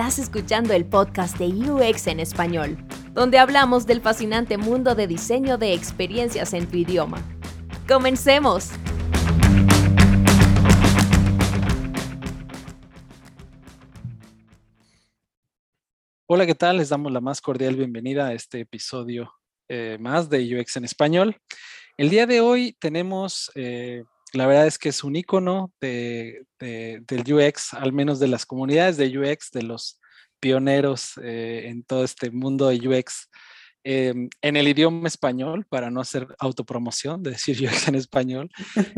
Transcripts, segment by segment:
Estás escuchando el podcast de UX en español, donde hablamos del fascinante mundo de diseño de experiencias en tu idioma. ¡Comencemos! Hola, ¿qué tal? Les damos la más cordial bienvenida a este episodio eh, más de UX en español. El día de hoy tenemos, eh, la verdad es que es un icono de, del UX, al menos de las comunidades de UX, de los pioneros eh, en todo este mundo de UX em, en el idioma español, para no hacer autopromoción de decir UX en español.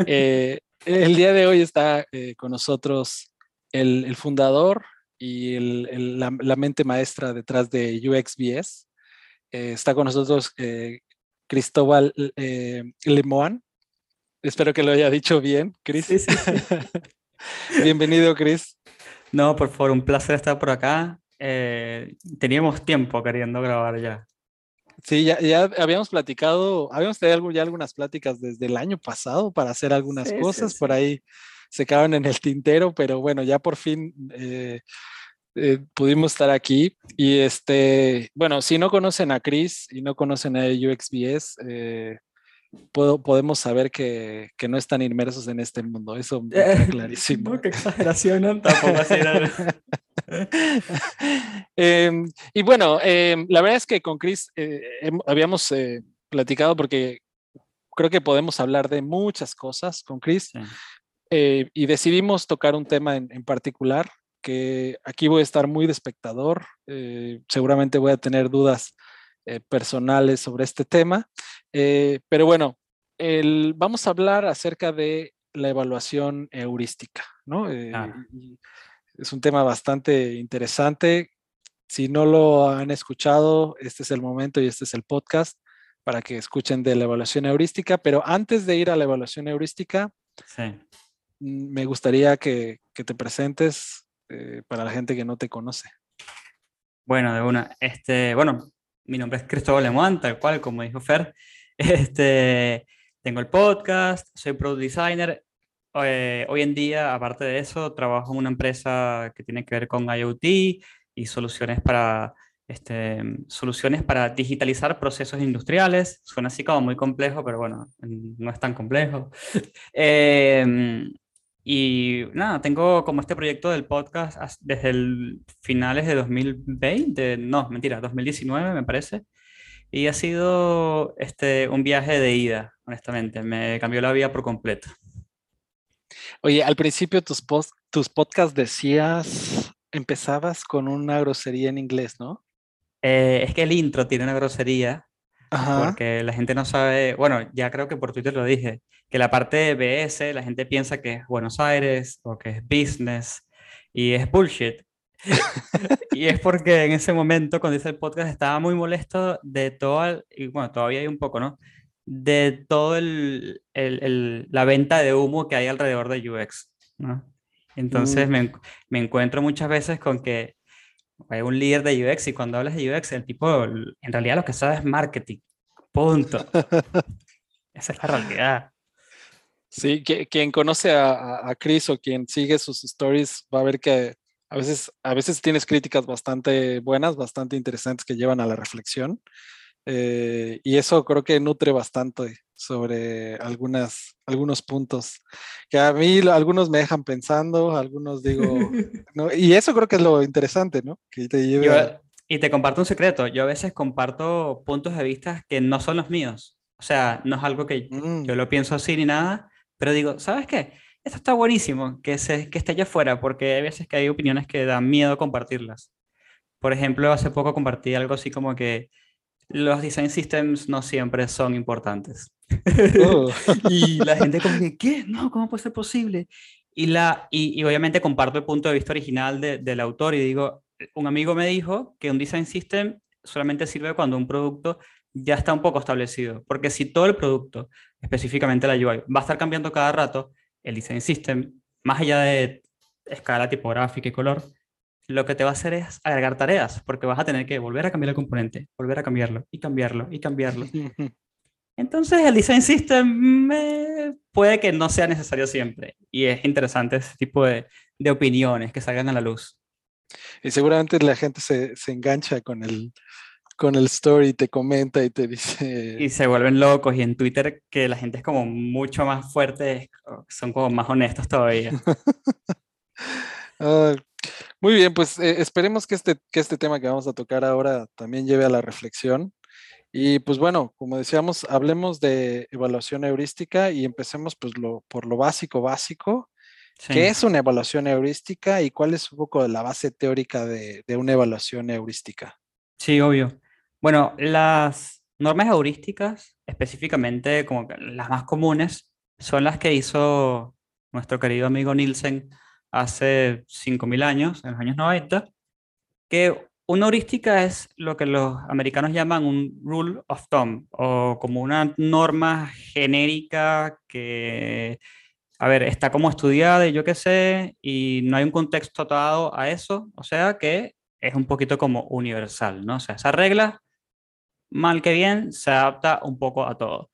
el día de hoy está con nosotros el, fundador, y la, mente maestra detrás de UXBS. Eh, está con nosotros eh, Cristóbal eh, Lemoine. Espero que lo haya dicho bien, Cris. Bienvenido, Cris. No, por favor, un placer estar por acá. teníamos tiempo queriendo grabar ya. Sí, ya, ya, habíamos platicado, habíamos tenido ya algunas pláticas desde el año pasado para hacer algunas cosas, por ahí se quedaron en el tintero, pero bueno, ya por fin eh, pudimos estar aquí. Y este, bueno, si no conocen a Chris y no conocen a UXBS, eh, puedo, podemos saber que, que, no están inmersos en este mundo. Eso es clarísimo. qué exageración, tampoco em, y bueno, em, la verdad es que con Chris eh, habíamos platicado porque creo que podemos hablar de muchas cosas con Chris. y decidimos tocar un tema en, en particular que aquí voy a estar muy de espectador, eh, seguramente voy a tener dudas eh, personales sobre este tema, eh, pero bueno, vamos a hablar acerca de la evaluación heurística, ¿no? Es un tema bastante interesante. Si no lo han escuchado, este es el momento y este es el podcast para que escuchen de la evaluación heurística, pero antes de ir a la evaluación heurística, mm, me gustaría que, que te presentes, eh, para la gente que no te conoce? Bueno, de una. Este, bueno, mi nombre es Cristóbal Lemoine, tal cual, como dijo Fer. Este, tengo el podcast, soy product designer. Eh, hoy en día, aparte de eso, trabajo en una empresa que tiene que ver con IoT y soluciones para, este, soluciones para digitalizar procesos industriales. Suena así como muy complejo, pero bueno, no es tan complejo. eh, y nada, tengo como este proyecto del podcast desde el finales de 2020, no, mentira, 2019 me parece. Y ha sido este, un viaje de ida, honestamente. Me cambió la vida por completo. Oye, al principio tus, post, tus podcasts decías, empezabas con una grosería en inglés, ¿no? Eh, es que el intro tiene una grosería porque la gente no sabe, bueno, ya creo que por Twitter lo dije, que la parte de BS la gente piensa que es Buenos Aires o que es business y es bullshit. y es porque en ese momento, cuando hice el podcast, estaba muy molesto de todo, y bueno, todavía hay un poco, ¿no? De todo el, el, la venta de humo que hay alrededor de UX, ¿no? Entonces mm. me, me, encuentro muchas veces con que hay un líder de UX y cuando hablas de UX, el tipo en realidad lo que sabe es marketing. Punto. Esa es la realidad. Sí, que, quien conoce a, a, Chris o quien sigue sus stories va a ver que a veces, a veces tienes críticas bastante buenas, bastante interesantes que llevan a la reflexión. Eh, y eso creo que nutre bastante sobre algunas, algunos puntos que a mí algunos me dejan pensando, algunos digo, ¿no? y eso creo que es lo interesante, ¿no? Que te lleve Y te comparto un secreto, yo a veces comparto puntos de vista que no son los míos, o sea, no es algo que mm. yo lo pienso así ni nada, pero digo, ¿sabes qué? Esto está buenísimo, que, se, que esté allá afuera, porque hay veces que hay opiniones que dan miedo compartirlas. Por ejemplo, hace poco compartí algo así como que los design systems no siempre son importantes. Oh. y la gente como que, ¿qué? No, ¿cómo puede ser posible? Y, la, y, obviamente comparto el punto de vista original del autor y digo, un amigo me dijo que un design system solamente sirve cuando un producto ya está un poco establecido, porque si todo el producto, específicamente la UI, va a estar cambiando cada rato, el design system, más allá de escala tipográfica y color, lo que te va a hacer es agregar tareas, porque vas a tener que volver a cambiar el componente, volver a cambiarlo y cambiarlo y cambiarlo. Entonces el design system puede que no sea necesario siempre y es interesante ese tipo de, de, opiniones que salgan a la luz. Y seguramente la gente se, se engancha con el, con el story, te comenta y te dice... Y se vuelven locos y en Twitter que la gente es como mucho más fuerte, son como más honestos todavía. muy bien, pues eh, esperemos que este, que este tema que vamos a tocar ahora también lleve a la reflexión. Y pues bueno, como decíamos, hablemos de evaluación heurística y empecemos pues lo, por lo básico, básico. ¿Qué es una evaluación heurística y cuál es un poco la base teórica de, de una evaluación heurística? Sí, obvio. Bueno, las normas heurísticas, específicamente como las más comunes, son las que hizo nuestro querido amigo Nielsen hace 5.000 años, en los años 90, que una heurística es lo que los americanos llaman un rule of thumb o como una norma genérica que, a ver, está como estudiada y yo qué sé, y no hay un contexto atado a eso, o sea que es un poquito como universal, ¿no? O sea, esa regla mal que bien, se adapta un poco a todo.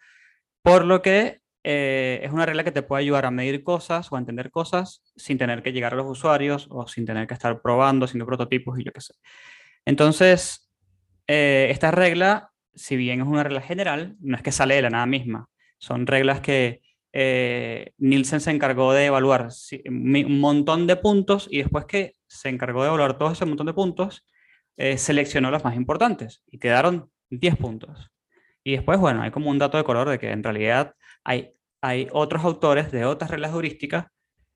Por lo que eh, es una regla que te puede ayudar a medir cosas o a entender cosas sin tener que llegar a los usuarios o sin tener que estar probando, haciendo prototipos y yo qué sé. Entonces, eh, esta regla, si bien es una regla general, no es que sale de la nada misma. Son reglas que eh, Nielsen se encargó de evaluar un montón de puntos y después que se encargó de evaluar todo ese montón de puntos, seleccionó las más importantes y quedaron 10 puntos. Y después, bueno, hay como un dato de color de que en realidad hay, hay otros autores de otras reglas heurísticas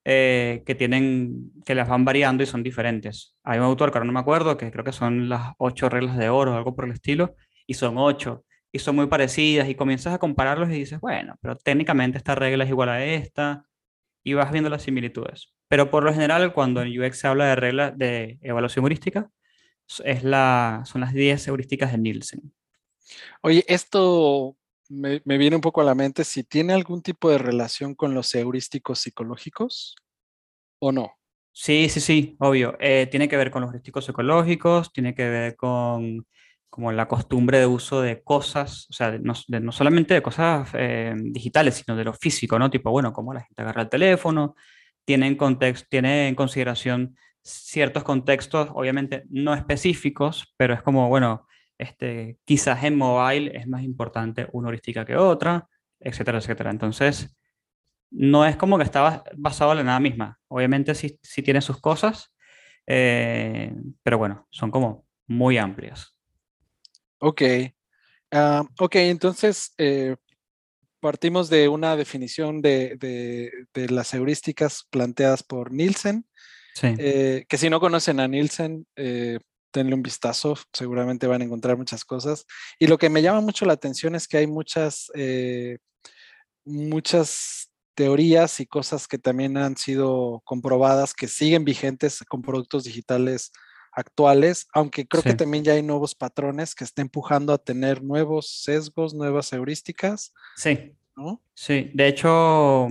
eh, que tienen, que las van variando y son diferentes. Hay un autor que ahora no me acuerdo, que creo que son las 8 reglas de oro o algo por el estilo, y son 8, y son muy parecidas, y comienzas a compararlos y dices, bueno, pero técnicamente esta regla es igual a esta, y vas viendo las similitudes. Pero por lo general, cuando en UX se habla de reglas de evaluación heurística, es la, son las 10 heurísticas de Nielsen. Oye, esto me, viene un poco a la mente si tiene algún tipo de relación con los heurísticos psicológicos o no. Sí, sí, sí, obvio. Eh, tiene que ver con los heurísticos psicológicos, tiene que ver con como la costumbre de uso de cosas, o sea, no, no solamente de cosas eh, digitales, sino de lo físico, ¿no? Tipo, bueno, cómo la gente agarra el teléfono, tiene en, context, tiene en consideración ciertos contextos, obviamente no específicos, pero es como, bueno, este, quizás en mobile es más importante una heurística que otra, etcétera, etcétera. Entonces, no es como que está basado en la nada misma. Obviamente sí, sí tiene sus cosas, eh, pero bueno, son como muy amplias. Ok. Ah, ok, entonces eh, partimos de una definición de, de, las heurísticas planteadas por Nielsen. Sí. Eh, que si no conocen a Nielsen, denle un vistazo, seguramente van a encontrar muchas cosas. Y lo que me llama mucho la atención es que hay muchas, eh, muchas teorías y cosas que también han sido comprobadas que siguen vigentes con productos digitales actuales, aunque creo que también ya hay nuevos patrones que están empujando a tener nuevos sesgos, nuevas heurísticas. Sí. Sí, de hecho,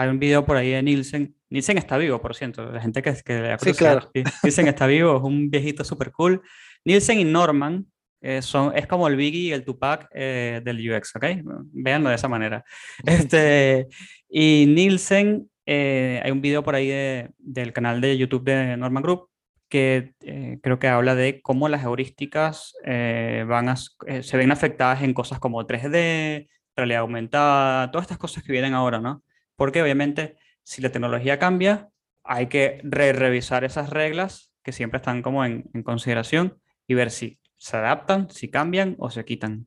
hay un video por ahí de Nielsen Nielsen está vivo, por cierto. La gente que, que sí, claro. Nielsen está vivo, es un viejito súper cool. Nielsen y Norman eh, son, es como el Biggie y el Tupac eh, del UX, ¿ok? Véanlo de esa manera. Este, y Nielsen, eh, hay un video por ahí de, del canal de YouTube de Norman Group que creo que habla de cómo las heurísticas van a, se ven afectadas en cosas como 3D, realidad aumentada, todas estas cosas que vienen ahora, ¿no? Porque obviamente si la tecnología cambia, hay que re revisar esas reglas que siempre están como en, consideración y ver si se adaptan, si cambian o se quitan.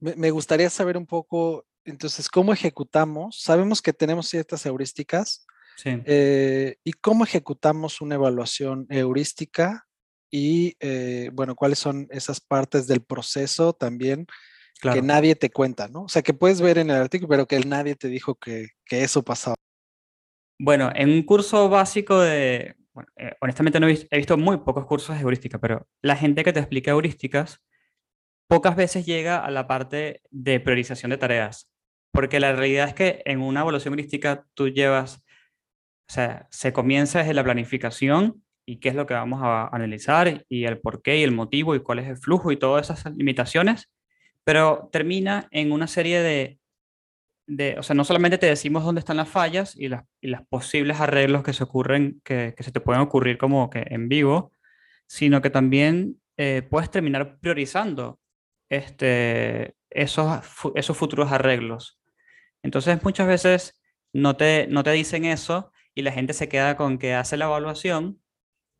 Me, gustaría saber un poco, entonces, cómo ejecutamos. Sabemos que tenemos ciertas heurísticas. Sí. Eh, ¿Y cómo ejecutamos una evaluación heurística? Y, eh, bueno, cuáles son esas partes del proceso también que nadie te cuenta, ¿no? O sea, que puedes ver en el artículo, pero que nadie te dijo que, que eso pasaba. Bueno, en un curso básico de, bueno, eh, honestamente no he visto, muy pocos cursos de heurística, pero la gente que te explica heurísticas pocas veces llega a la parte de priorización de tareas, porque la realidad es que en una evaluación heurística tú llevas, o sea, se comienza desde la planificación y qué es lo que vamos a analizar y el por qué y el motivo y cuál es el flujo y todas esas limitaciones, pero termina en una serie de o sea, no solamente te decimos dónde están las fallas y las, y las posibles arreglos que se ocurren, que, que, se te pueden ocurrir como que en vivo, sino que también eh, puedes terminar priorizando este, esos, esos futuros arreglos. Entonces muchas veces no te, no te dicen eso y la gente se queda con que hace la evaluación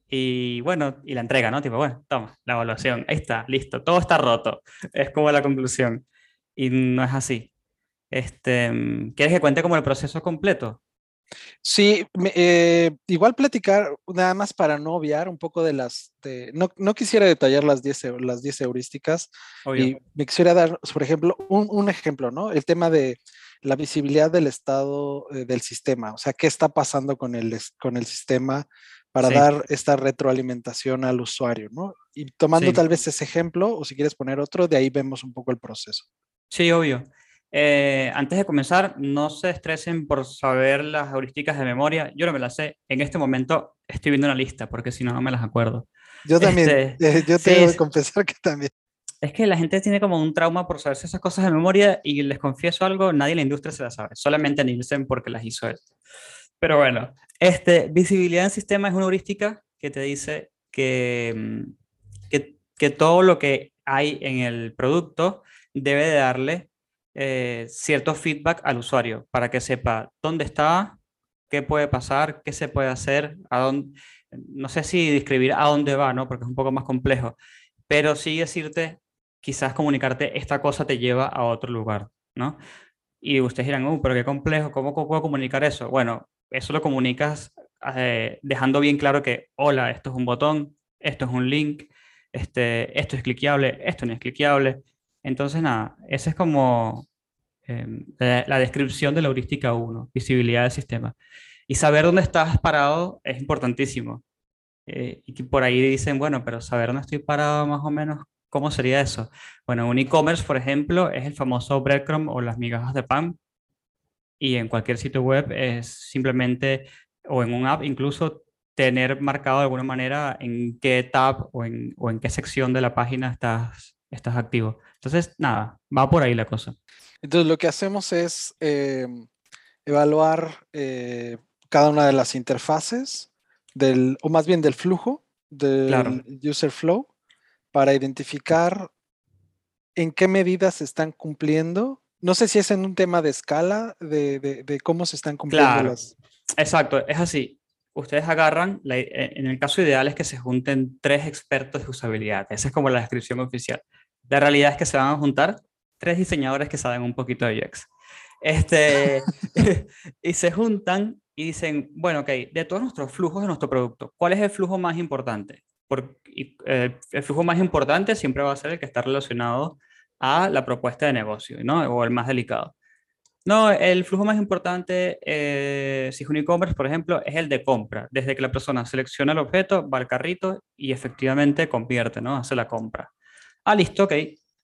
y bueno, y la entrega, ¿no? Tipo, bueno, toma, la evaluación, ahí está, listo, todo está roto. Es como la conclusión. Y no es así. Este, ¿Quieres que cuente como el proceso completo? Sí, eh, igual platicar, nada más para no obviar un poco de las, no, no, quisiera detallar las 10, las 10 heurísticas, y me quisiera dar, por ejemplo, un, un, ejemplo, ¿no? El tema de la visibilidad del estado eh, del sistema, o sea, qué está pasando con el, con el sistema para dar esta retroalimentación al usuario, ¿no? Y tomando tal vez ese ejemplo, o si quieres poner otro, de ahí vemos un poco el proceso. Sí, obvio. Eh, antes de comenzar, no se estresen por saber las heurísticas de memoria. Yo no me las sé. En este momento estoy viendo una lista porque si no, no me las acuerdo. Yo también. Este, eh, yo tengo que confesar que también. Es que la gente tiene como un trauma por saberse esas cosas de memoria y les confieso algo, nadie en la industria se las sabe, solamente Nielsen porque las hizo él. Pero bueno, este, visibilidad en sistema es una heurística que te dice que, mm, que, que, todo lo que hay en el producto debe de darle eh, cierto feedback al usuario para que sepa dónde está, qué puede pasar, qué se puede hacer, a dónde, no sé si describir a dónde va, ¿no? porque es un poco más complejo, pero sí decirte, quizás comunicarte, esta cosa te lleva a otro lugar, ¿no? Y ustedes dirán, uh, pero qué complejo, ¿cómo puedo comunicar eso? Bueno, eso lo comunicas eh, dejando bien claro que, hola, esto es un botón, esto es un link, este, esto es cliqueable, esto no es cliqueable. Entonces, nada, esa es como em, la, descripción de la heurística 1, visibilidad del sistema. Y saber dónde estás parado es importantísimo. Eh, y que por ahí dicen, bueno, pero saber dónde estoy parado más o menos, ¿cómo sería eso? Bueno, un e-commerce, por ejemplo, es el famoso breadcrumb o las migajas de pan, y en cualquier sitio web es simplemente, o en un app incluso, tener marcado de alguna manera en qué tab o en, o en qué sección de la página estás, estás activo. Entonces, nada, va por ahí la cosa. Entonces, lo que hacemos es em, evaluar eh, cada una de las interfaces, del, o más bien del flujo del user flow, para identificar en qué medidas se están cumpliendo no sé si es en un tema de escala, de, cómo se están cumpliendo las. Exacto, es así. Ustedes agarran, eh, en el caso ideal es que se junten tres expertos de usabilidad. Esa es como la descripción oficial. La realidad es que se van a juntar tres diseñadores que saben un poquito de UX. Este, y se juntan y dicen, bueno, ok, de todos nuestros flujos de nuestro producto, ¿cuál es el flujo más importante? Porque, eh, el flujo más importante siempre va a ser el que está relacionado a la propuesta de negocio, ¿no? O el más delicado. No, el flujo más importante, eh, si es un e-commerce, por ejemplo, es el de compra. Desde que la persona selecciona el objeto, va al carrito y efectivamente convierte, ¿no? Hace la compra. Ah, listo, ok.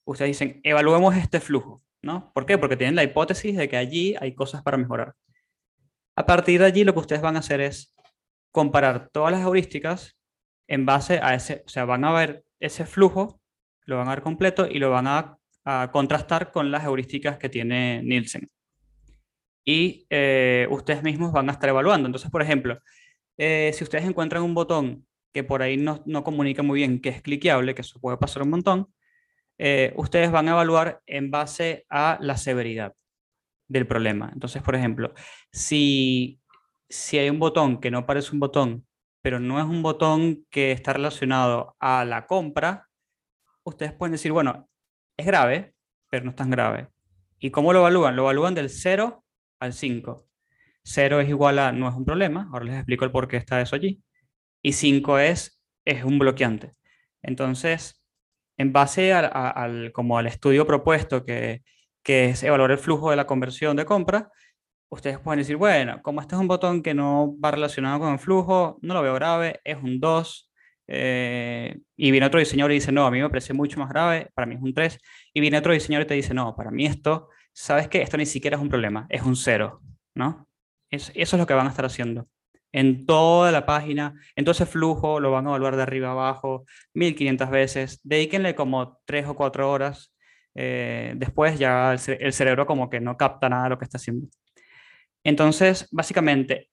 Ustedes dicen, evaluemos este flujo, ¿no? ¿Por qué? Porque tienen la hipótesis de que allí hay cosas para mejorar. A partir de allí, lo que ustedes van a hacer es comparar todas las heurísticas en base a ese, o sea, van a ver ese flujo, lo van a ver completo y lo van a a contrastar con las heurísticas que tiene Nielsen. Y eh, ustedes mismos van a estar evaluando. Entonces, por ejemplo, eh, si ustedes encuentran un botón que por ahí no, no, comunica muy bien que es cliqueable, que eso puede pasar un montón, eh, ustedes van a evaluar en base a la severidad del problema. Entonces, por ejemplo, si, si hay un botón que no parece un botón, pero no es un botón que está relacionado a la compra, ustedes pueden decir, bueno, es grave, pero no es tan grave. ¿Y cómo lo evalúan? Lo evalúan del 0 al 5. 0 es igual a no es un problema, ahora les explico el por qué está eso allí. Y 5 es, es un bloqueante. Entonces, en base al, como al estudio propuesto que, que es evaluar el flujo de la conversión de compra, ustedes pueden decir, bueno, como este es un botón que no va relacionado con el flujo, no lo veo grave, es un 2, eh, y viene otro diseñador y dice, no, a mí me parece mucho más grave, para mí es un 3. Y viene otro diseñador y te dice, no, para mí esto, sabes que esto ni siquiera es un problema, es un 0, ¿no? eso es lo que van a estar haciendo. En toda la página, en todo ese flujo, lo van a evaluar de arriba a abajo, 1500 veces. Dedíquenle como 3 o 4 horas. Eh, después ya el, cerebro como que no capta nada de lo que está haciendo. Entonces, básicamente,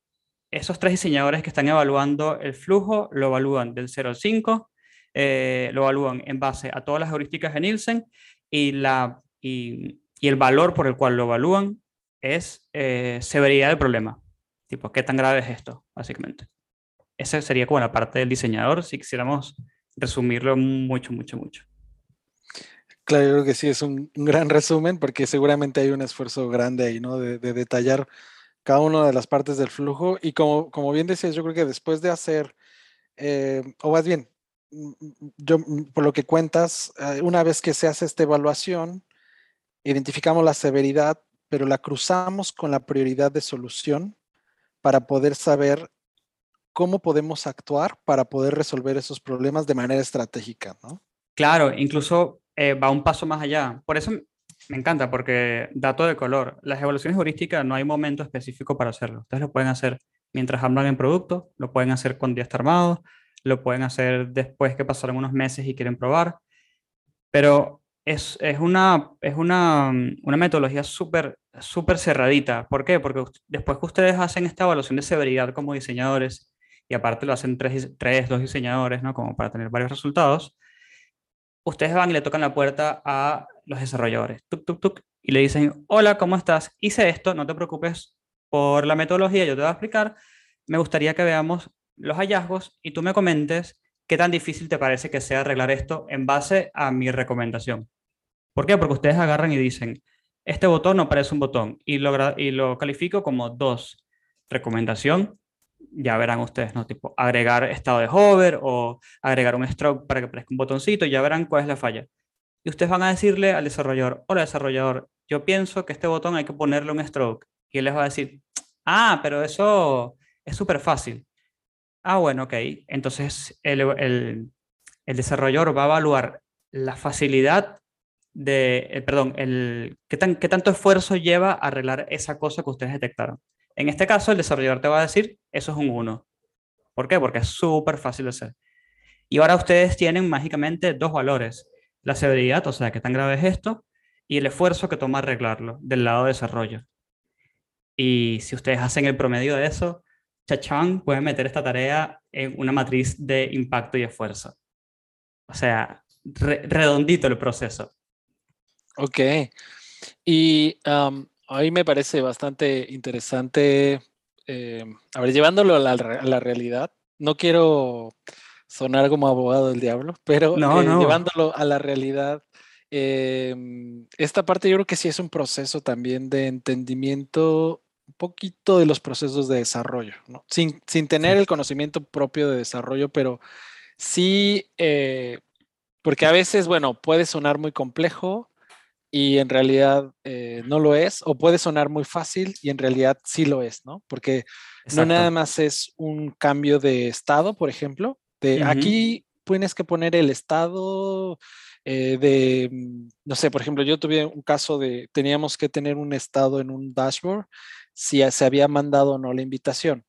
esos tres diseñadores que están evaluando el flujo lo evalúan del 0 al 5 eh, lo evalúan en base a todas las heurísticas de Nielsen y, la, y, el valor por el cual lo evalúan es eh, severidad del problema. Tipo, ¿qué tan grave es esto? Básicamente. Esa sería como la parte del diseñador, si quisiéramos resumirlo mucho, mucho, mucho. Claro, yo creo que sí, es un, gran resumen porque seguramente hay un esfuerzo grande ahí, ¿no? De, detallar cada una de las partes del flujo. Y como, como bien decías, yo creo que después de hacer, eh, o más bien, mm, mm, yo, mm, por lo que cuentas, eh, una vez que se hace esta evaluación, identificamos la severidad, pero la cruzamos con la prioridad de solución para poder saber cómo podemos actuar para poder resolver esos problemas de manera estratégica, ¿no? Claro, incluso eh, va un paso más allá. Por eso me encanta, porque dato de color. Las evaluaciones heurísticas no hay momento específico para hacerlo. Ustedes lo pueden hacer mientras hablan en producto, lo pueden hacer cuando ya está armado, lo pueden hacer después que pasaron unos meses y quieren probar. Pero es, es una, es una, una metodología súper súper cerradita. ¿Por qué? Porque después que ustedes hacen esta evaluación de severidad como diseñadores, y aparte lo hacen tres, tres dos diseñadores, ¿no? Como para tener varios resultados, ustedes van y le tocan la puerta a los desarrolladores, tuk, tuk, tuk, y le dicen, hola, ¿cómo estás? Hice esto, no te preocupes por la metodología, yo te voy a explicar. Me gustaría que veamos los hallazgos y tú me comentes qué tan difícil te parece que sea arreglar esto en base a mi recomendación. ¿Por qué? Porque ustedes agarran y dicen, este botón no parece un botón y lo, y lo califico como dos. Recomendación, ya verán ustedes, ¿no? Tipo, agregar estado de hover o agregar un stroke para que aparezca un botoncito, ya verán cuál es la falla. Y ustedes van a decirle al desarrollador, hola desarrollador, yo pienso que este botón hay que ponerle un stroke. Y él les va a decir, ah, pero eso es súper fácil. Ah, bueno, ok. Entonces el, el, desarrollador va a evaluar la facilidad de, eh, perdón, el, ¿qué, tan, qué tanto esfuerzo lleva a arreglar esa cosa que ustedes detectaron. En este caso, el desarrollador te va a decir, eso es un 1. ¿Por qué? Porque es súper fácil de hacer. Y ahora ustedes tienen mágicamente dos valores. La severidad, o sea, qué tan grave es esto, y el esfuerzo que toma arreglarlo del lado de desarrollo. Y si ustedes hacen el promedio de eso, chachán, pueden meter esta tarea en una matriz de impacto y esfuerzo. O sea, redondito el proceso. Ok. Y a mí me parece bastante interesante, eh, a ver, llevándolo a la, realidad, no quiero sonar como abogado del diablo, pero eh, llevándolo a la realidad, em, esta parte yo creo que sí es un proceso también de entendimiento un poquito de los procesos de desarrollo, ¿no? sin, sin, tener el conocimiento propio de desarrollo, pero sí, eh, porque a veces, bueno, puede sonar muy complejo, y en realidad eh, no lo es, o puede sonar muy fácil y en realidad sí lo es, ¿no? Porque no nada más es un cambio de estado, por ejemplo, de aquí tienes que poner el estado eh, de, mm, no sé, por ejemplo, yo tuve un caso de, teníamos que tener un estado en un dashboard si se había mandado o no la invitación.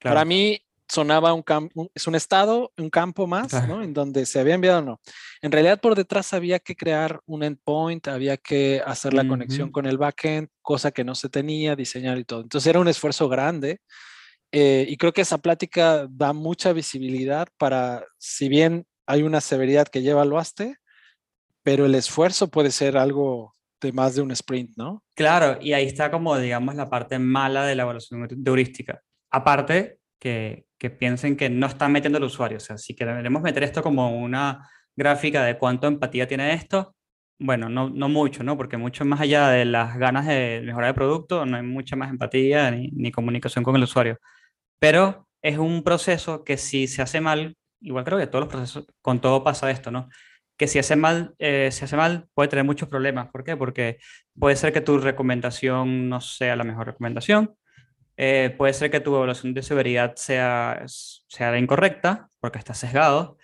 Para mí, sonaba un campo, es un estado, un campo más, ¿no? En donde se había enviado o no. En realidad por detrás había que crear un endpoint, había que hacer la conexión con el backend, cosa que no se tenía, diseñar y todo. Entonces era un esfuerzo grande eh, y creo que esa plática da mucha visibilidad para, si bien hay una severidad que lleva al haste, pero el esfuerzo puede ser algo de más de un sprint, ¿no? Claro, y ahí está como, digamos, la parte mala de la evaluación heurística. Aparte, que, que piensen que no están metiendo al usuario. O sea, si queremos meter esto como una gráfica de cuánto empatía tiene esto, bueno, no, no mucho, ¿no? Porque mucho más allá de las ganas de mejorar el producto, no hay mucha más empatía ni comunicación con el usuario. Pero es un proceso que si se hace mal, igual creo que todos los procesos, con todo pasa esto, ¿no? Que si hace mal, eh, se hace mal puede tener muchos problemas. ¿Por qué? Porque puede ser que tu recomendación no sea la mejor recomendación, eh, puede ser que tu evaluación de severidad sea, sea incorrecta, porque está sesgado.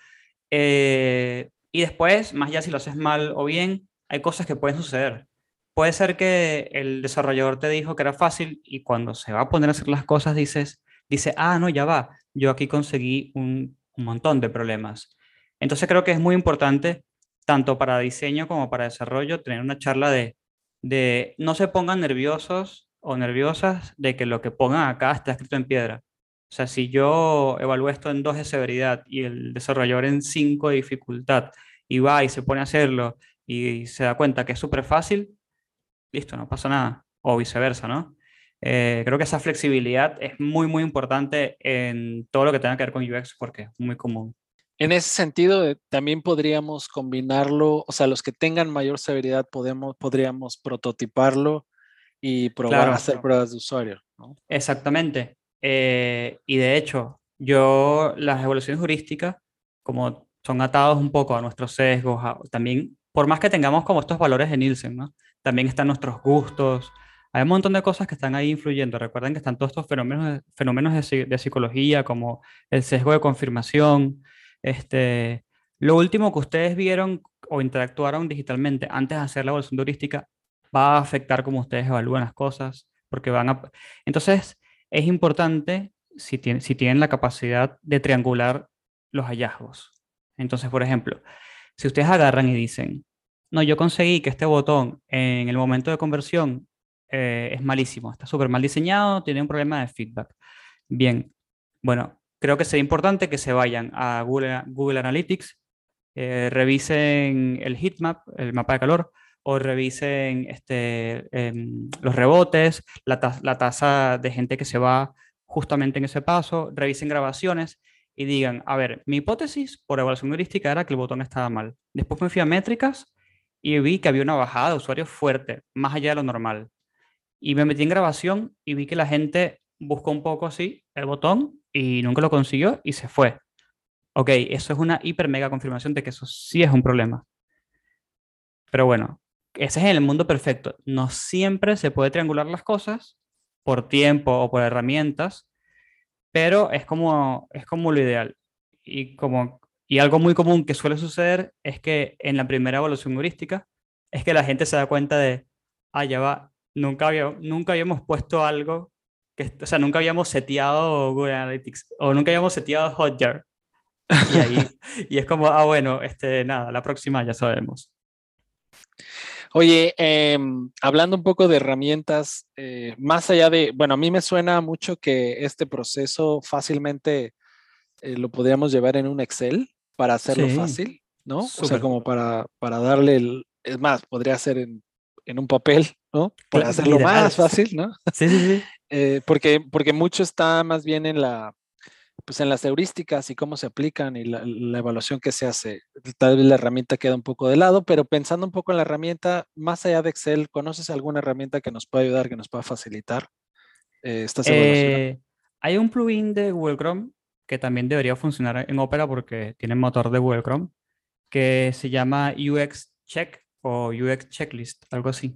Eh, y después, más ya si lo haces mal o bien, hay cosas que pueden suceder. Puede ser que el desarrollador te dijo que era fácil y cuando se va a poner a hacer las cosas dices, dice, ah, no, ya va, yo aquí conseguí un, un montón de problemas. Entonces creo que es muy importante, tanto para diseño como para desarrollo, tener una charla de, de no se pongan nerviosos o nerviosas de que lo que pongan acá está escrito en piedra. O sea, si yo evalúo esto en 2 de severidad y el desarrollador en 5 de dificultad y va y se pone a hacerlo y se da cuenta que es súper fácil, listo, no pasa nada. O viceversa, ¿no? Eh, creo que esa flexibilidad es muy, muy importante en todo lo que tenga que ver con UX porque es muy común. En ese sentido, eh, también podríamos combinarlo, o sea, los que tengan mayor severidad podemos, podríamos prototiparlo y probar a hacer pruebas de usuario. Exactamente. Eh, y de hecho, yo las evaluaciones heurísticas, como son atados un poco a nuestros sesgos, también, por más que tengamos como estos valores de Nielsen, ¿no? también están nuestros gustos, hay un montón de cosas que están ahí influyendo. Recuerden que están todos estos fenómenos, fenómenos de, de, psicología, como el sesgo de confirmación. Este, lo último que ustedes vieron o interactuaron digitalmente antes de hacer la evaluación heurística va a afectar cómo ustedes evalúan las cosas, porque van a... Entonces, es importante si, tienen, si tienen la capacidad de triangular los hallazgos. Entonces, por ejemplo, si ustedes agarran y dicen, no, yo conseguí que este botón en el momento de conversión eh, es malísimo, está súper mal diseñado, tiene un problema de feedback. Bien, bueno, creo que sería importante que se vayan a Google, Analytics, eh, revisen el heatmap, el mapa de calor, o revisen este, em, los rebotes, la, la tasa de gente que se va justamente en ese paso, revisen grabaciones y digan, a ver, mi hipótesis por evaluación heurística era que el botón estaba mal. Después me fui a métricas y vi que había una bajada de usuarios fuerte, más allá de lo normal. Y me metí en grabación y vi que la gente buscó un poco así el botón y nunca lo consiguió y se fue. Ok, eso es una hiper mega confirmación de que eso sí es un problema. Pero bueno, ese es el mundo perfecto. No siempre se puede triangular las cosas por tiempo o por herramientas, pero es como, es como lo ideal. Y, como, y algo muy común que suele suceder es que en la primera evaluación heurística es que la gente se da cuenta de, ah, ya va, nunca, había, nunca habíamos puesto algo, que, o sea, nunca habíamos seteado Google Analytics o nunca habíamos seteado Hotjar. Y, ahí, y es como, ah, bueno, este, nada, la próxima ya sabemos. Oye, em, hablando un poco de herramientas, eh, más allá de, bueno, a mí me suena mucho que este proceso fácilmente eh, lo podríamos llevar en un Excel para hacerlo fácil, ¿no? O sea, como para, para darle el, es más, podría ser en en un papel, ¿no? Para hacerlo más fácil, ¿no? Sí, sí, sí. Eh, porque, porque mucho está más bien en la, pues en las heurísticas y cómo se aplican y la, evaluación que se hace. Tal vez la herramienta queda un poco de lado, pero pensando un poco en la herramienta, más allá de Excel, ¿conoces alguna herramienta que nos pueda ayudar, que nos pueda facilitar eh, estas evaluaciones? Eh, hay un plugin de Google Chrome que también debería funcionar en Opera porque tiene motor de Google Chrome, que se llama UX Check o UX Checklist, algo así.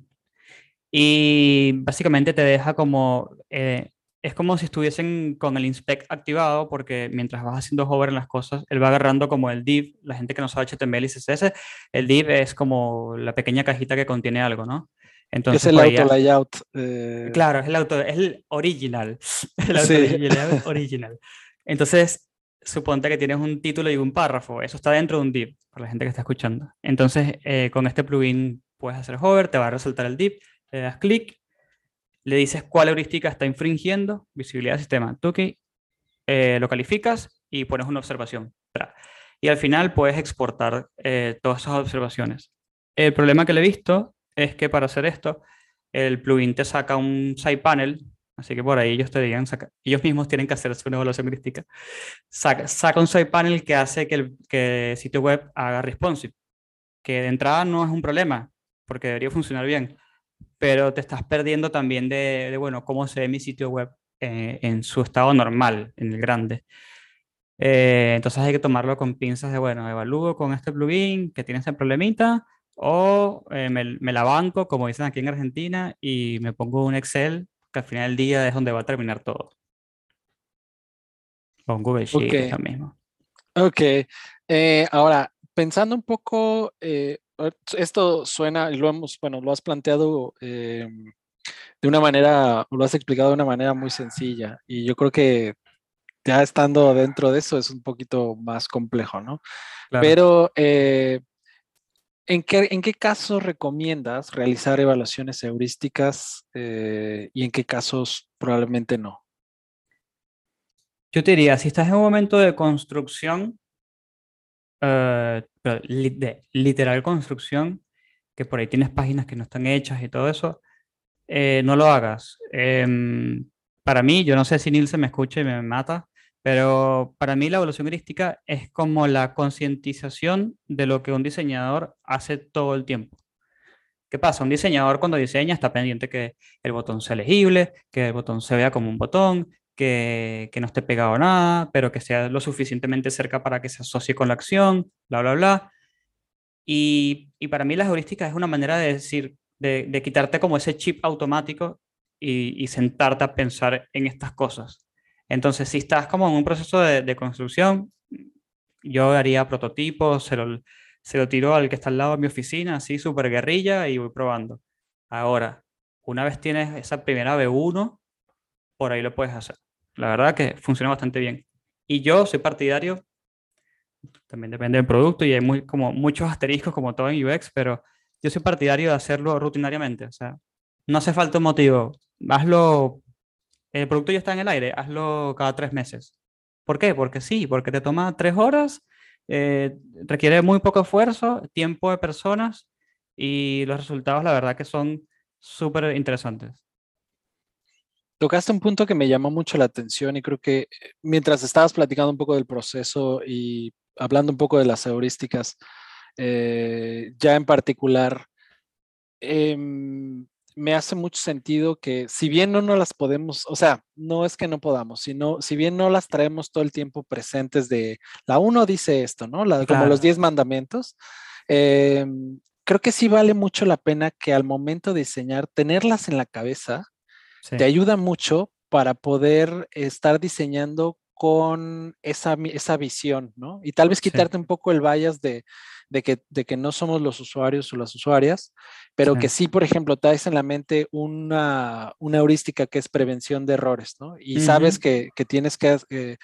Y básicamente te deja como, eh, es como si estuviesen con el inspect activado, porque mientras vas haciendo hover en las cosas, él va agarrando como el div, la gente que no sabe HTML y CSS, el div es como la pequeña cajita que contiene algo, ¿no? Entonces, es el auto layout. Eh. Claro, es el auto, es el original. El auto layout original. Entonces, suponte que tienes un título y un párrafo, eso está dentro de un div, para la gente que está escuchando. Entonces, eh, con este plugin puedes hacer hover, te va a resaltar el div, le das clic, le dices cuál heurística está infringiendo, visibilidad del sistema, Tuki, eh, lo calificas y pones una observación. Y al final puedes exportar eh, todas esas observaciones. El problema que le he visto es que para hacer esto, el plugin te saca un side panel Así que por ahí ellos te digan, ellos mismos tienen que hacer una evaluación crítica. Saca, un side panel que hace que el, sitio web haga responsive, que de entrada no es un problema, porque debería funcionar bien, pero te estás perdiendo también de, bueno, cómo se ve mi sitio web eh, en su estado normal, en el grande. Eh, entonces hay que tomarlo con pinzas de, bueno, evalúo con este plugin que tiene ese problemita, o eh, me, me, la banco, como dicen aquí en Argentina, y me pongo un Excel que al final del día es donde va a terminar todo. Con Google Sheets okay. mismo. Ok. Eh, ahora, pensando un poco, eh, esto suena, y lo hemos, bueno, lo has planteado eh, de una manera, lo has explicado de una manera muy sencilla, y yo creo que ya estando dentro de eso es un poquito más complejo, ¿no? Pero ¿En qué, ¿En qué casos recomiendas realizar evaluaciones heurísticas eh, y en qué casos probablemente no? Yo te diría, si estás en un momento de construcción, eh, de literal construcción, que por ahí tienes páginas que no están hechas y todo eso, eh, no lo hagas. Em, para mí, yo no sé si Neil se me escucha y me mata, pero para mí la evolución heurística es como la concientización de lo que un diseñador hace todo el tiempo. ¿Qué pasa? Un diseñador cuando diseña está pendiente que el botón sea legible, que el botón se vea como un botón, que, no esté pegado a nada, pero que sea lo suficientemente cerca para que se asocie con la acción, bla, bla, bla. Y, y para mí la heurística es una manera de decir, de, de quitarte como ese chip automático y, sentarte a pensar en estas cosas. Entonces, si estás como en un proceso de, de construcción, yo haría prototipos, se lo, se lo tiro al que está al lado de mi oficina, así súper guerrilla, y voy probando. Ahora, una vez tienes esa primera B1, por ahí lo puedes hacer. La verdad que funciona bastante bien. Y yo soy partidario, también depende del producto y hay como muchos asteriscos como todo en UX, pero yo soy partidario de hacerlo rutinariamente. O sea, no hace falta un motivo. Hazlo, el producto ya está en el aire, hazlo cada tres meses. ¿Por qué? Porque sí, porque te toma tres horas eh, requiere muy poco esfuerzo, tiempo de personas y los resultados la verdad que son súper interesantes. Tocaste un punto que me llamó mucho la atención y creo que mientras estabas platicando un poco del proceso y hablando un poco de las heurísticas, eh, ya en particular, eh, me hace mucho sentido que si bien no, no las podemos, o sea, no es que no podamos, sino si bien no las traemos todo el tiempo presentes de, la uno dice esto, ¿no? La, Como los diez mandamientos, eh, creo que sí vale mucho la pena que al momento de diseñar, tenerlas en la cabeza, sí. te ayuda mucho para poder estar diseñando con esa, esa visión, ¿no? Y tal vez quitarte sí. un poco el bias de, de que, de que no somos los usuarios o las usuarias, pero sí. que sí, por ejemplo, traes en la mente una, una heurística que es prevención de errores, ¿no? Y uh -huh. sabes que, que, tienes que eh,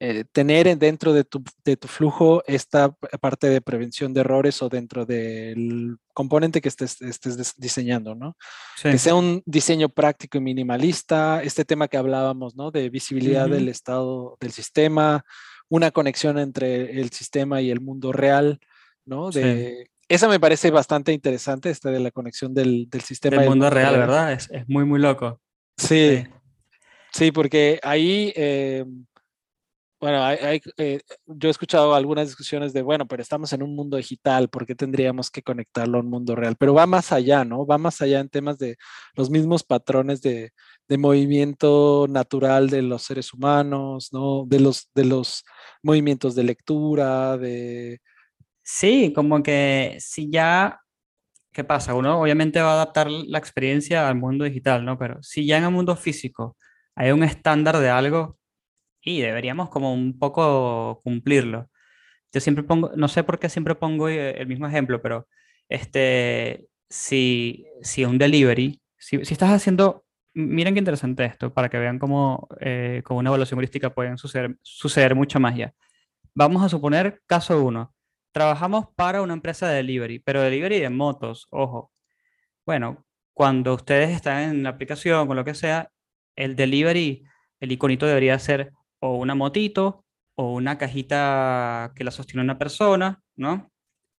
eh, tener dentro de tu, de tu, flujo esta parte de prevención de errores o dentro del componente que estés, estés diseñando, ¿no? Sí. Que sea un diseño práctico y minimalista, este tema que hablábamos, ¿no? De visibilidad uh -huh. del estado del sistema, una conexión entre el sistema y el mundo real, ¿no? De, sí. Esa me parece bastante interesante, esta de la conexión del, del sistema. Del mundo, mundo real, ¿verdad? Es, es, muy, muy loco. Sí, sí, sí porque ahí, eh, bueno, hay, hay, eh, yo he escuchado algunas discusiones de, bueno, pero estamos en un mundo digital, ¿por qué tendríamos que conectarlo a un mundo real? Pero va más allá, ¿no? Va más allá en temas de los mismos patrones de, de movimiento natural de los seres humanos, ¿no? De los, de los movimientos de lectura, de Sí, como que si ya, ¿qué pasa? Uno obviamente va a adaptar la experiencia al mundo digital, ¿no? Pero si ya en el mundo físico hay un estándar de algo y deberíamos como un poco cumplirlo. Yo siempre pongo, no sé por qué siempre pongo eh, el mismo ejemplo, pero este, si, si un delivery, si, si estás haciendo, miren qué interesante esto, para que vean cómo eh, con una evaluación heurística pueden suceder, suceder mucho más ya. Vamos a suponer caso 1 trabajamos para una empresa de delivery, pero delivery de motos, ojo. Bueno, cuando ustedes están en la aplicación o lo que sea, el delivery, el iconito debería ser o una motito o una cajita que la sostiene una persona, ¿no?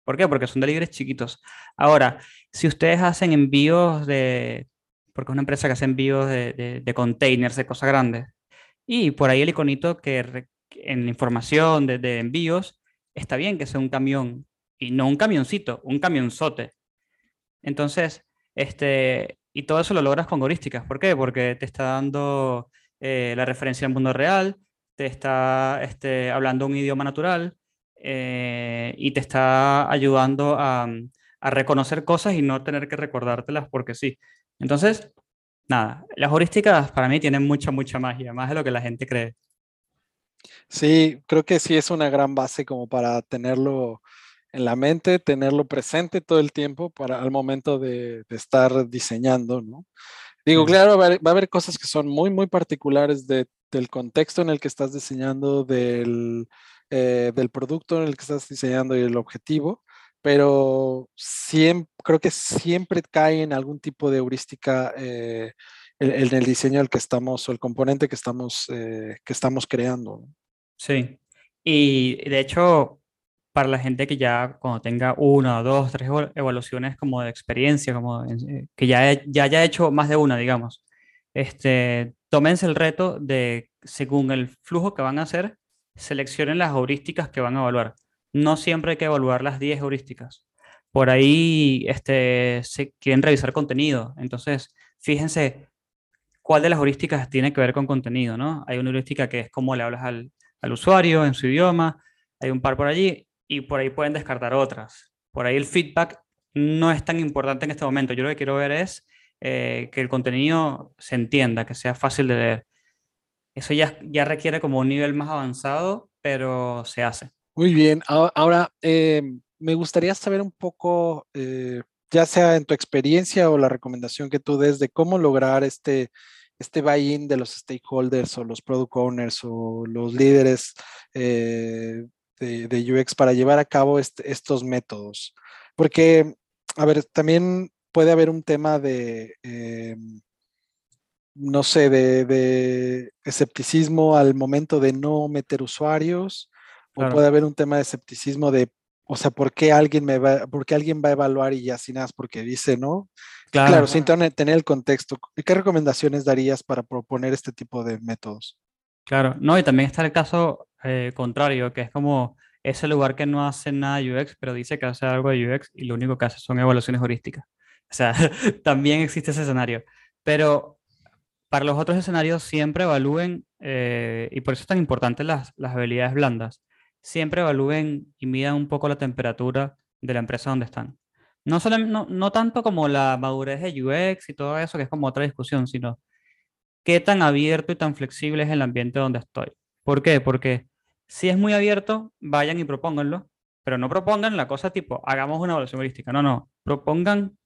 ¿Por qué? Porque son deliveries chiquitos. Ahora, si ustedes hacen envíos de, porque es una empresa que hace envíos de, de, de containers, de cosas grandes, y por ahí el iconito que en la información de, envíos está bien que sea un camión y no un camioncito, un camionzote. Entonces, este, y todo eso lo logras con heurísticas. ¿Por qué? Porque te está dando eh, la referencia al mundo real, te está este, hablando un idioma natural eh, y te está ayudando a, a, reconocer cosas y no tener que recordártelas porque sí. Entonces, nada, las heurísticas para mí tienen mucha, mucha magia, más de lo que la gente cree. Sí, creo que sí es una gran base como para tenerlo en la mente, tenerlo presente todo el tiempo para al momento de, de estar diseñando, ¿no? Digo, claro, va a, haber, va a haber cosas que son muy, muy particulares de, del contexto en el que estás diseñando, del, eh, del producto en el que estás diseñando y el objetivo, pero siempre, creo que siempre cae en algún tipo de heurística eh, en el diseño al que estamos o el componente que estamos, eh, que estamos creando. Sí, y de hecho, para la gente que ya cuando tenga una, dos, tres evaluaciones como de experiencia, como eh, que ya, ya haya hecho más de una, digamos, este, tómense el reto de, según el flujo que van a hacer, seleccionen las heurísticas que van a evaluar. No siempre hay que evaluar las 10 heurísticas. Por ahí este, se quieren revisar contenido. Entonces, fíjense cuál de las heurísticas tiene que ver con contenido, ¿no? Hay una heurística que es cómo le hablas al, al usuario en su idioma, hay un par por allí y por ahí pueden descartar otras. Por ahí el feedback no es tan importante en este momento. Yo lo que quiero ver es eh, que el contenido se entienda, que sea fácil de leer. Eso ya, ya requiere como un nivel más avanzado, pero se hace. Muy bien. Ahora, eh, me gustaría saber un poco, eh, ya sea en tu experiencia o la recomendación que tú des de cómo lograr este este buy-in de los stakeholders o los product owners o los líderes eh, de, UX para llevar a cabo estos métodos. Porque, a ver, también puede haber un tema de, eh, no sé, de, escepticismo al momento de no meter usuarios, o puede haber un tema de escepticismo de o sea, ¿por qué alguien me va, por alguien va a evaluar y ya sin nada? Porque dice, ¿no? Claro, sin tener, el contexto. ¿Qué recomendaciones darías para proponer este tipo de métodos? Claro, no, y también está el caso eh, contrario, que es como ese lugar que no hace nada de UX, pero dice que hace algo de UX y lo único que hace son evaluaciones heurísticas. Sea, también existe ese escenario. Pero para los otros escenarios siempre evalúen, eh, y por eso es tan importante las, las habilidades blandas siempre evalúen y midan un poco la temperatura de la empresa donde están. No, solo, no, tanto como la madurez de UX y todo eso, que es como otra discusión, sino qué tan abierto y tan flexible es el ambiente donde estoy. ¿Por qué? Porque si es muy abierto, vayan y propónganlo, pero no propongan la cosa tipo, hagamos una evaluación heurística. No, no, propongan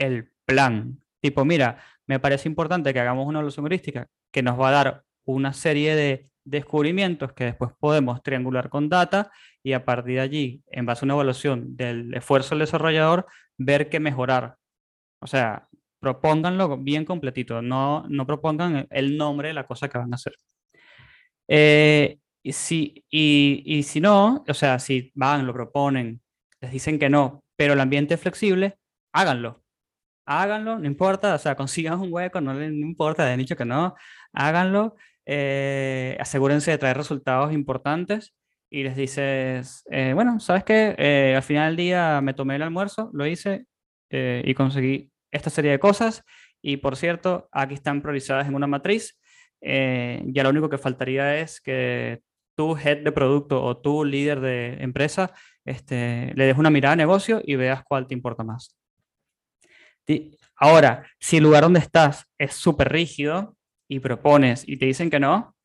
el plan. Tipo, mira, me parece importante que hagamos una evaluación heurística que nos va a dar una serie de descubrimientos que después podemos triangular con data y a partir de allí, en base a una evaluación del esfuerzo del desarrollador, ver qué mejorar. O sea, propónganlo bien completito, no, no propongan el nombre de la cosa que van a hacer. Eh, y, si, y, si no, o sea, si van, lo proponen, les dicen que no, pero el ambiente es flexible, háganlo. Háganlo, no importa, o sea, consigan un hueco, no, no importa, de dicho que no, háganlo eh, asegúrense de traer resultados importantes y les dices, eh, bueno, ¿sabes qué? Eh, al final del día me tomé el almuerzo, lo hice y conseguí esta serie de cosas y por cierto, aquí están priorizadas en una matriz. ya lo único que faltaría es que tu head de producto o tu líder de empresa este, le des una mirada a negocio y veas cuál te importa más. Ahora, si el lugar donde estás es súper rígido, y propones y te dicen que no,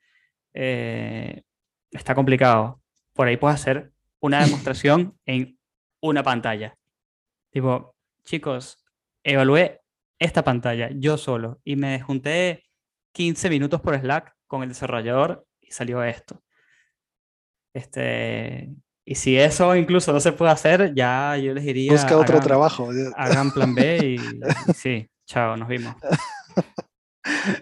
eh, está complicado. Por ahí puedes hacer una demostración en una pantalla. Tipo, chicos, evalué esta pantalla yo solo y me junté 15 minutos por Slack con el desarrollador y salió esto. Este, y si eso incluso no se puede hacer, ya yo les diría... Busca otro trabajo. Hagan plan B y, y sí, chao, nos vimos.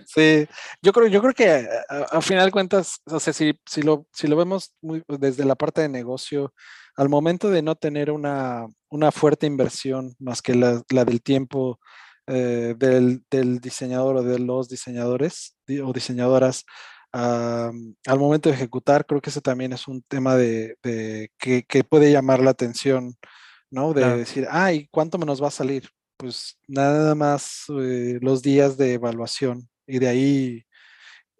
Sí, yo creo, yo creo que al final de cuentas, o sea, si, si, lo, si lo vemos muy, desde la parte de negocio, al momento de no tener una, una fuerte inversión más que la, la del tiempo eh, del, del, diseñador o de los diseñadores o diseñadoras, al momento de ejecutar, creo que ese también es un tema de, de que, que, puede llamar la atención, ¿no? De decir, ay, ¿cuánto me nos va a salir? pues nada más eh, los días de evaluación y de ahí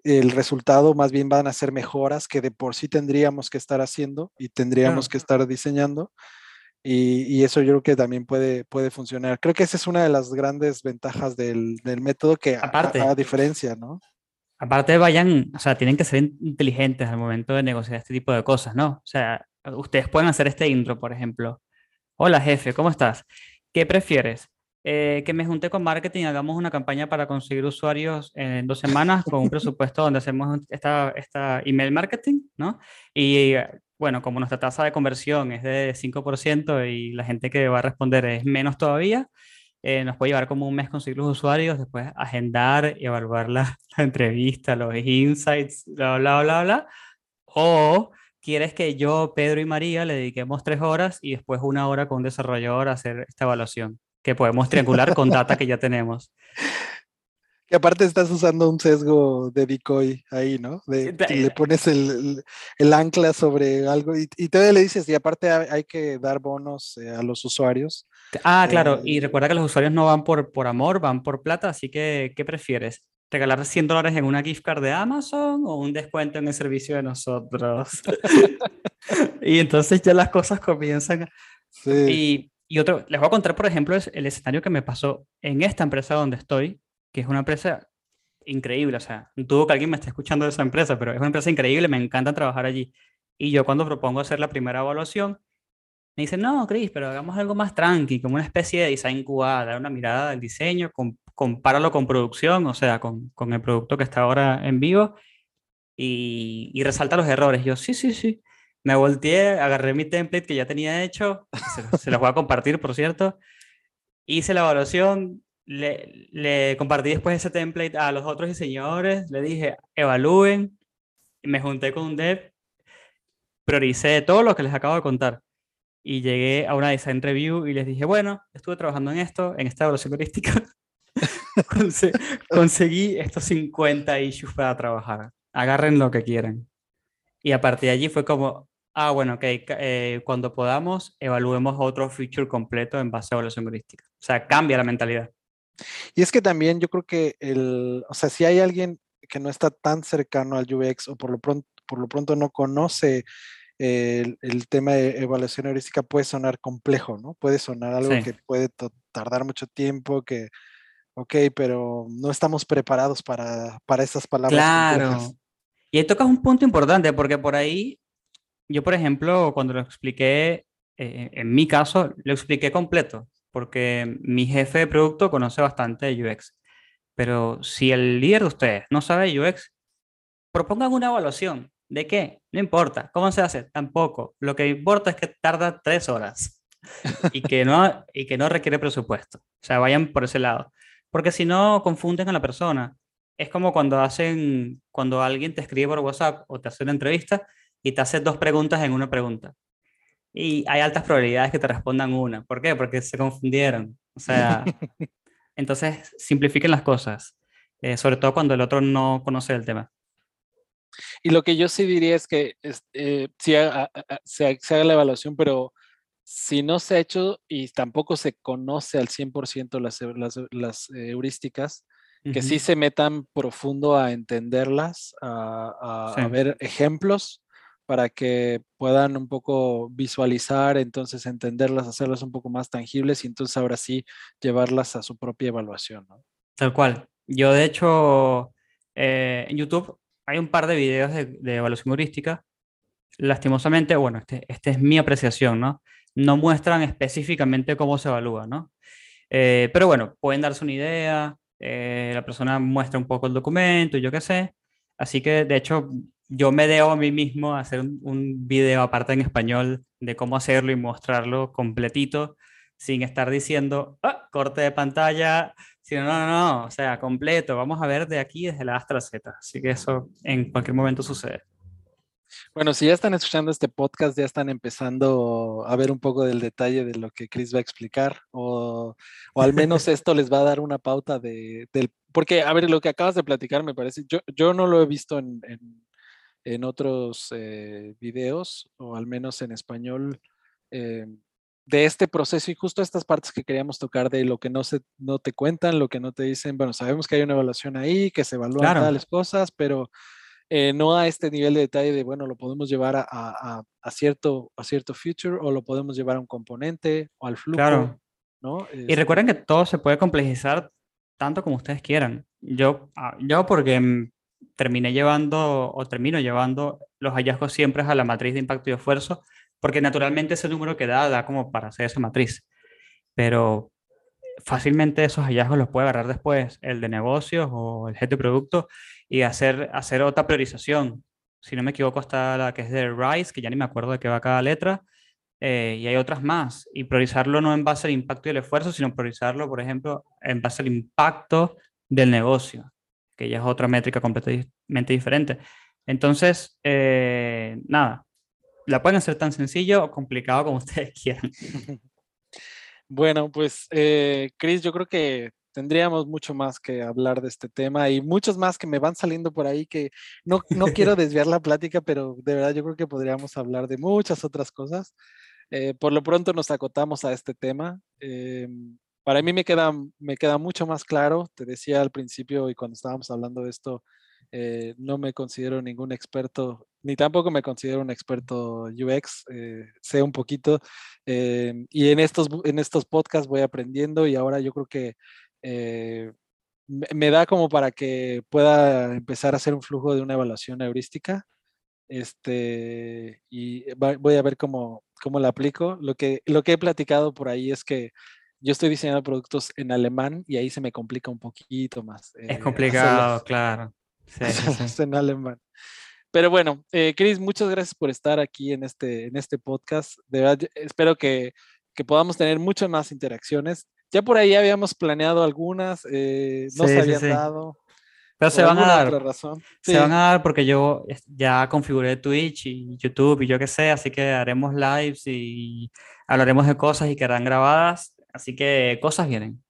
el resultado más bien van a ser mejoras que de por sí tendríamos que estar haciendo y tendríamos que estar diseñando. Y, eso yo creo que también puede, puede funcionar. Creo que esa es una de las grandes ventajas del, método que aparte, a, diferencia, ¿no? Aparte vayan, o sea, tienen que ser inteligentes al momento de negociar este tipo de cosas, ¿no? O sea, ustedes pueden hacer este intro, por ejemplo. Hola jefe, ¿cómo estás? ¿Qué prefieres? Eh, que me junte con marketing, hagamos una campaña para conseguir usuarios en dos semanas con un presupuesto donde hacemos esta, esta email marketing, ¿no? Y bueno, como nuestra tasa de conversión es de 5% y la gente que va a responder es menos todavía, eh, nos puede llevar como un mes conseguir los usuarios, después agendar y evaluar la, la entrevista, los insights, bla, bla, bla, bla. O quieres que yo, Pedro y María le dediquemos tres horas y después una hora con un desarrollador a hacer esta evaluación, que podemos triangular con data que ya tenemos. Y aparte estás usando un sesgo de decoy ahí, ¿no? De, le pones el, el, ancla sobre algo y, y todavía le dices, y aparte hay, que dar bonos eh, a los usuarios. Ah, claro, y eh, recuerda que los usuarios no van por, por amor, van por plata, así que, ¿qué prefieres? ¿Regalar 100 dólares en una gift card de Amazon o un descuento en el servicio de nosotros? y entonces ya las cosas comienzan. Sí. Y, y otro, les voy a contar, por ejemplo, el escenario que me pasó en esta empresa donde estoy, que es una empresa increíble, o sea, dudo que alguien me esté escuchando de esa empresa, pero es una empresa increíble, me encanta trabajar allí. Y yo cuando propongo hacer la primera evaluación, me dicen, no, Chris, pero hagamos algo más tranqui, como una especie de design QA, dar una mirada al diseño, compáralo con producción, o sea, con, con, el producto que está ahora en vivo, y, y, resalta los errores. Yo, sí, sí, sí. Me volteé, agarré mi template que ya tenía hecho, se, se los voy a compartir, por cierto, hice la evaluación, le, compartí después ese template a los otros diseñadores, le dije, evalúen, me junté con un dev, prioricé todo lo que les acabo de contar y llegué a una design review y les dije, bueno, estuve trabajando en esto, en esta evaluación heurística, conseguí estos 50 issues para trabajar, agarren lo que quieran. Y a partir de allí fue como, ah, bueno, ok, eh, cuando podamos, evaluemos otro feature completo en base a evaluación heurística. O sea, cambia la mentalidad. Y es que también yo creo que el, o sea, si hay alguien que no está tan cercano al UX o por lo pronto, por lo pronto no conoce el, el, tema de evaluación heurística, puede sonar complejo, ¿no? Puede sonar algo que puede tardar mucho tiempo, que, ok, pero no estamos preparados para, para esas palabras. Claro. Y ahí tocas un punto importante, porque por ahí, yo por ejemplo, cuando lo expliqué, eh, en mi caso, lo expliqué completo porque mi jefe de producto conoce bastante de UX. Pero si el líder de ustedes no sabe UX, propongan una evaluación. ¿De qué? No importa. ¿Cómo se hace? Tampoco. Lo que importa es que tarda tres horas y que no, y que no requiere presupuesto. O sea, vayan por ese lado. Porque si no, confunden a la persona. Es como cuando hacen, cuando alguien te escribe por WhatsApp o te hace una entrevista y te hace dos preguntas en una pregunta y hay altas probabilidades que te respondan una. ¿Por qué? Porque se confundieron. O sea, entonces simplifiquen las cosas, eh, sobre todo cuando el otro no conoce el tema. Y lo que yo sí diría es que eh, sí, se, haga la evaluación, pero si no se ha hecho y tampoco se conoce al 100% las, las, las heurísticas, que sí se metan profundo a entenderlas, a, a ver ejemplos para que puedan un poco visualizar, entonces entenderlas, hacerlas un poco más tangibles y entonces ahora sí llevarlas a su propia evaluación. Tal cual. Yo de hecho eh, en YouTube hay un par de videos de, evaluación heurística. Lastimosamente, bueno, este, esta es mi apreciación, ¿no? No muestran específicamente cómo se evalúa, ¿no? Eh, pero bueno, pueden darse una idea, eh, la persona muestra un poco el documento, yo qué sé. Así que, de hecho, yo me debo a mí mismo hacer un, video aparte en español de cómo hacerlo y mostrarlo completito sin estar diciendo ah, corte de pantalla, sino no, no, no, o sea, completo, vamos a ver de aquí desde la A hasta la Z. Así que eso en cualquier momento sucede. Bueno, si ya están escuchando este podcast, ya están empezando a ver un poco del detalle de lo que Chris va a explicar, o, o al menos esto les va a dar una pauta de, del... Porque, a ver, lo que acabas de platicar me parece, yo, yo no lo he visto en, en en otros eh, videos, o al menos en español, eh, de este proceso y justo estas partes que queríamos tocar de lo que no, se, no te cuentan, lo que no te dicen. Bueno, sabemos que hay una evaluación ahí, que se evalúan tales cosas, pero eh, no a este nivel de detalle de, bueno, lo podemos llevar a, a, a, cierto, a cierto future o lo podemos llevar a un componente o al flujo. Claro. ¿no? Y este recuerden que todo se puede complejizar tanto como ustedes quieran. Yo, ah, yo porque terminé llevando o termino llevando los hallazgos siempre a la matriz de impacto y esfuerzo, porque naturalmente ese número que da da como para hacer esa matriz. Pero fácilmente esos hallazgos los puede agarrar después el de negocios o el jefe de producto y hacer, hacer otra priorización. Si no me equivoco, está la que es de RISE, que ya ni me acuerdo de qué va cada letra, eh, y hay otras más. Y priorizarlo no en base al impacto y el esfuerzo, sino priorizarlo, por ejemplo, en base al impacto del negocio, que ya es otra métrica completamente diferente. Entonces, eh, nada, la pueden hacer tan sencillo o complicado como ustedes quieran. Bueno, pues, eh, Chris, yo creo que tendríamos mucho más que hablar de este tema y muchos más que me van saliendo por ahí que no, no quiero desviar la plática, pero de verdad yo creo que podríamos hablar de muchas otras cosas. Eh, por lo pronto nos acotamos a este tema. Eh, para mí me queda, me queda mucho más claro, te decía al principio y cuando estábamos hablando de esto, eh, no me considero ningún experto, ni tampoco me considero un experto UX, sé un poquito, y en estos, en estos podcasts voy aprendiendo y ahora yo creo que me da como para que pueda empezar a hacer un flujo de una evaluación heurística. Este, y voy a ver cómo, cómo la aplico. Lo que, lo que he platicado por ahí es que yo estoy diseñando productos en alemán y ahí se me complica un poquito más. es eh, complicado, claro. Sí, en alemán. Pero bueno, eh, Chris, muchas gracias por estar aquí en este, en este podcast. De verdad, espero que, que podamos tener muchas más interacciones. Ya por ahí habíamos planeado algunas, eh, no se habían dado. Pero se van a dar. Razón. Se van a dar porque yo ya configuré Twitch y YouTube y yo qué sé, así que haremos lives y hablaremos de cosas y quedarán grabadas. Así que cosas vienen.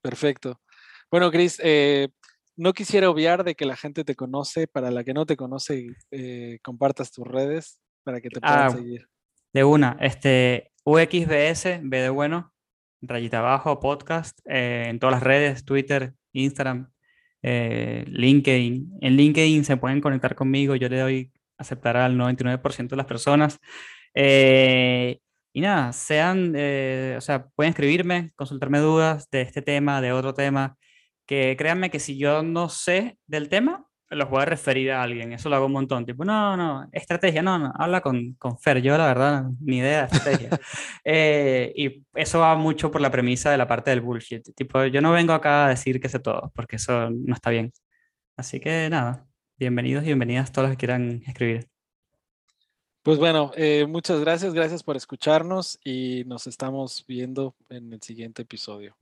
Perfecto. Bueno, Chris, eh, no quisiera obviar de que la gente te conoce. Para la que no te conoce, eh, compartas tus redes para que te puedan ah, seguir. De una, este UXBS, B de bueno, rayita abajo, podcast, eh, en todas las redes, Twitter, Instagram, eh, LinkedIn. En LinkedIn se pueden conectar conmigo, yo le doy aceptar al 99% de las personas. Eh, y nada, sean, o sea, pueden escribirme, consultarme dudas de este tema, de otro tema, que créanme que si yo no sé del tema, los voy a referir a alguien. Eso lo hago un montón. Tipo, no, no, estrategia, no, no, habla con, con Fer. Yo, la verdad, ni idea de estrategia. Eh, y eso va mucho por la premisa de la parte del bullshit. Tipo, yo no vengo acá a decir que sé todo, porque eso no está bien. Así que nada, bienvenidos y bienvenidas todos los que quieran escribir. Pues bueno, eh, muchas gracias, gracias por escucharnos y nos estamos viendo en el siguiente episodio.